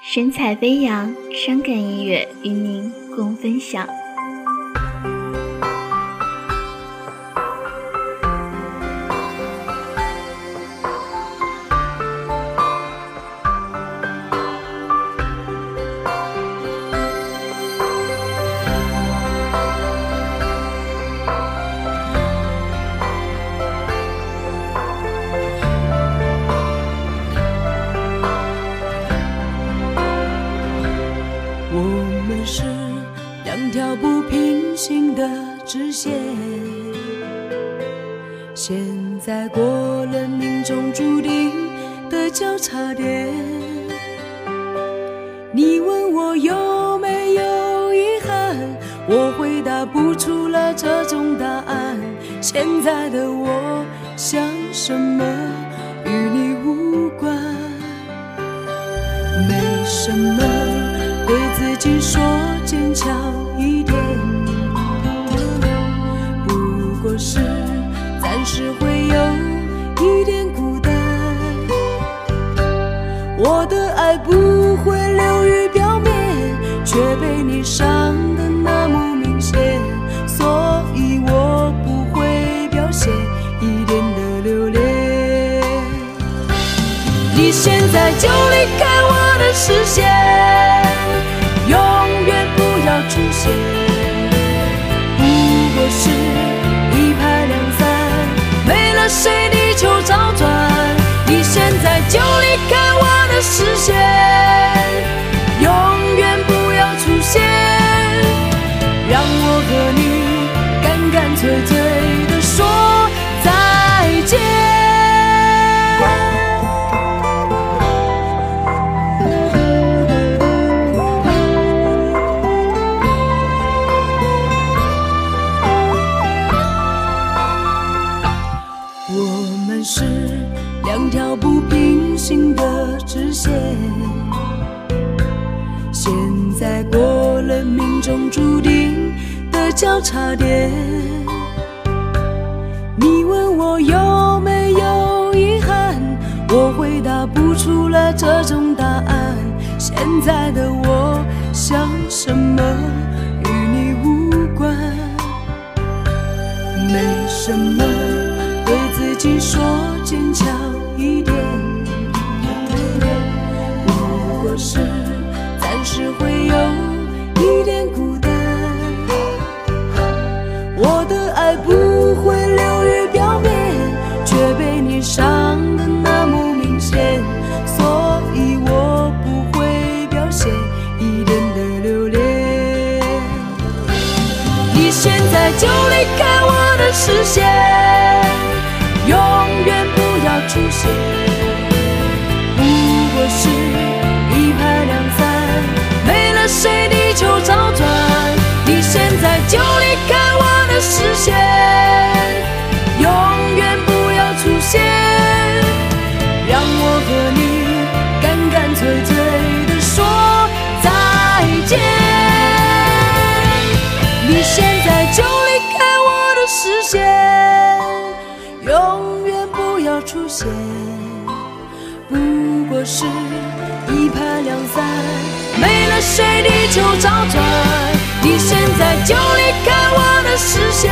神采飞扬，伤感音乐与您共分享。是两条不平行的直线，现在过了命中注定的交叉点。你问我有没有遗憾，我回答不出了这种答案。现在的我想什么与你无关，没什么。说坚强一点，不过是暂时会有一点孤单。我的爱不会流于表面，却被你伤的那么明显，所以我不会表现一点的留恋。你现在就离开我的视线。永远不要出现，不过是一拍两散，没了谁地球找转。你现在就离开我的视线，永远不要出现，让我和你干干脆脆在过了命中注定的交叉点。你问我有没有遗憾，我回答不出了这种答案。现在的我想什么就离开我的视线。永远不要出现，出现，不过是一拍两散，没了谁地球照转。你现在就离开我的视线，